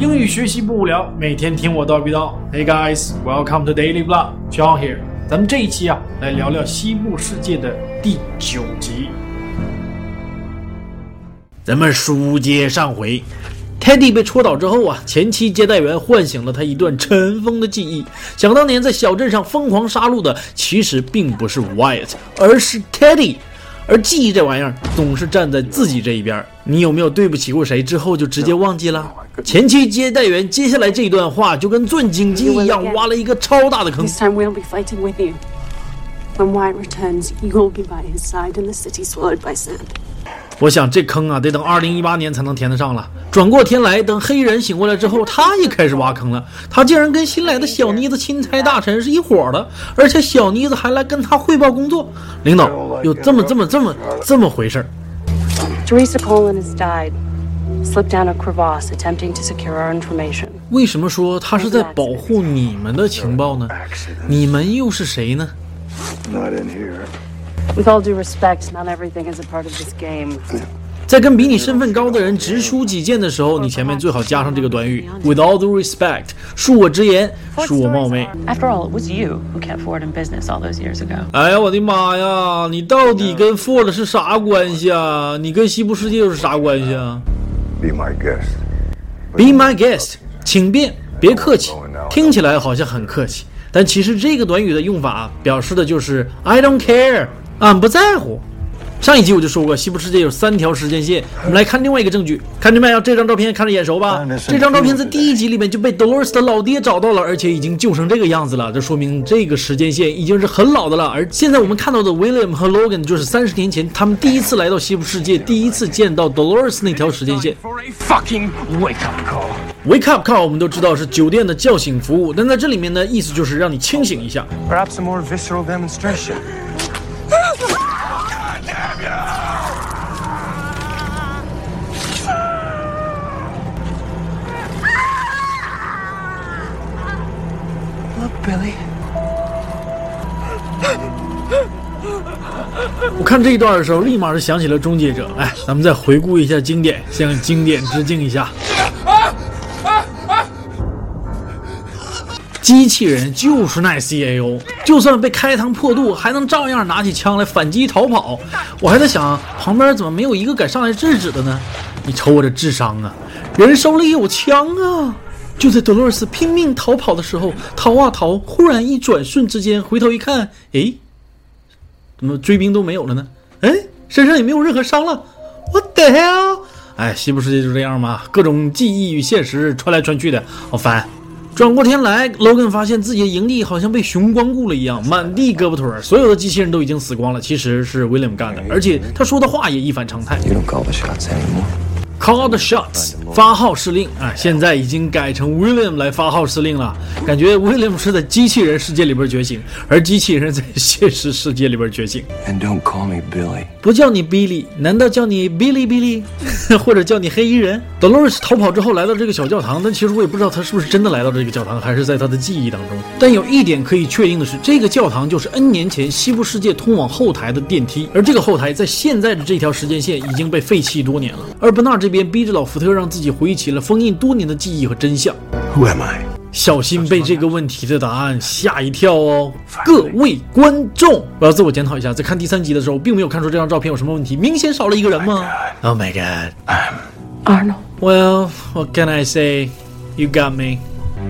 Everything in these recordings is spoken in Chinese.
英语学习不无聊，每天听我叨逼叨。Hey guys, welcome to Daily Blah. John here. 咱们这一期啊，来聊聊西部世界的第九集。咱们书接上回，Teddy 被戳倒之后啊，前期接待员唤醒了他一段尘封的记忆。想当年在小镇上疯狂杀戮的，其实并不是 Wyatt，而是 Teddy。而记忆这玩意儿总是站在自己这一边。你有没有对不起过谁之后就直接忘记了？前期接待员接下来这一段话就跟钻井机一样，挖了一个超大的坑。This time we'll be fighting with you. When Wyatt returns, you will be by his side and the city swallowed by sand. 我想这坑啊，得等二零一八年才能填得上了。转过天来，等黑人醒过来之后，他也开始挖坑了。他竟然跟新来的小妮子钦差大臣是一伙的，而且小妮子还来跟他汇报工作。领导，有这么这么这么这么回事儿。Teresa Colin has died. Slipped down a crevasse attempting to secure our information. 为什么说他是在保护你们的情报呢？你们又是谁呢？Not in here. With all due respect, not everything is a part of this game. 在跟比你身份高的人直抒己见的时候，你前面最好加上这个短语：with all due respect，恕我直言，恕我冒昧。After all, it was you who kept Ford in business all those years ago. 哎呀，我的妈呀！你到底跟 Ford 是啥关系啊？你跟西部世界又是啥关系啊 Be my guest.？Be my guest，请便，别客气。听起来好像很客气，但其实这个短语的用法表示的就是 I don't care，俺不在乎。上一集我就说过，西部世界有三条时间线。我们来看另外一个证据，看见没有？这张照片看着眼熟吧？这张照片在第一集里面就被 Dolores 的老爹找到了，而且已经旧成这个样子了。这说明这个时间线已经是很老的了。而现在我们看到的 William 和 Logan 就是三十年前他们第一次来到西部世界，第一次见到 Dolores 那条时间线。for a fucking wake up call. Wake up call 我们都知道是酒店的叫醒服务，但在这里面呢，意思就是让你清醒一下。Perhaps a more visceral demonstration. 我看这一段的时候，立马就想起了《终结者》。哎，咱们再回顾一下经典，向经典致敬一下。机器人就是那 CAO，就算被开膛破肚，还能照样拿起枪来反击逃跑。我还在想，旁边怎么没有一个敢上来制止的呢？你瞅我这智商啊，人手里有枪啊！就在德洛尔斯拼命逃跑的时候，逃啊逃，忽然一转瞬之间，回头一看，诶，怎么追兵都没有了呢？哎，身上也没有任何伤了。What the hell？哎，西部世界就这样嘛，各种记忆与现实穿来穿去的，好烦。转过天来，Logan 发现自己的营地好像被熊光顾了一样，满地胳膊腿儿，所有的机器人都已经死光了。其实是 William 干的，而且他说的话也一反常态。You don't call the shots anymore. Call the shots，发号施令啊！现在已经改成 William 来发号施令了，感觉 William 是在机器人世界里边觉醒，而机器人在现实世界里边觉醒。And don't call me Billy. 不叫你 Billy，难道叫你 Billy Billy，或者叫你黑衣人？Dolores 逃跑之后来到这个小教堂，但其实我也不知道他是不是真的来到这个教堂，还是在他的记忆当中。但有一点可以确定的是，这个教堂就是 N 年前西部世界通往后台的电梯，而这个后台在现在的这条时间线已经被废弃多年了。而伯纳这边逼着老福特让自己回忆起了封印多年的记忆和真相。Who am I? 小心被这个问题的答案吓一跳哦！各位观众，我要自我检讨一下，在看第三集的时候，并没有看出这张照片有什么问题，明显少了一个人吗？Oh my god! Arnold. Well, what can I say? You got me.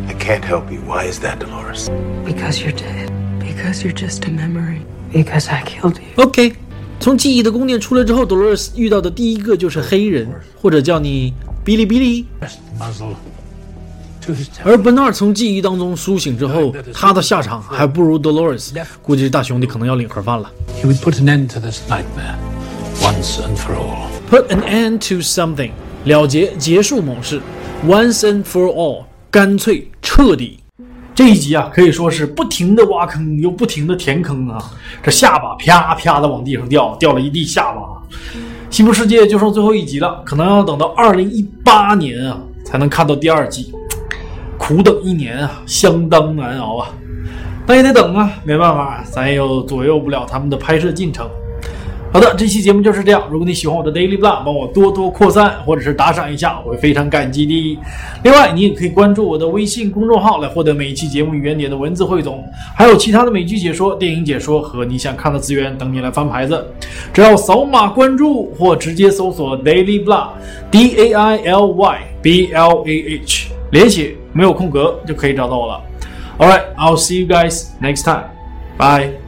I can't help you. Why is that, Dolores? Because you're dead. Because you're just a memory. Because I killed you. OK，从记忆的宫殿出来之后，Dolores 遇到的第一个就是黑人，或者叫你哔哩哔哩。而 Bernard 从记忆当中苏醒之后，他的下场还不如 Dolores，估计这大兄弟可能要领盒饭了。He would put an end to this nightmare once and for all. Put an end to something，了结结束某事，once and for all，干脆彻底。这一集啊，可以说是不停的挖坑，又不停的填坑啊，这下巴啪啪的往地上掉，掉了一地下巴。西部世界就剩最后一集了，可能要等到二零一八年啊，才能看到第二季。苦等一年啊，相当难熬啊，但也得等啊，没办法，咱也又左右不了他们的拍摄进程。好的，这期节目就是这样。如果你喜欢我的 Daily Blah，帮我多多扩散或者是打赏一下，我会非常感激的。另外，你也可以关注我的微信公众号来获得每一期节目原点的文字汇总，还有其他的美剧解说、电影解说和你想看的资源等你来翻牌子。只要扫码关注或直接搜索 Daily Blah，D A I L Y B L A H，连写没有空格就可以找到我了。All right, I'll see you guys next time. Bye.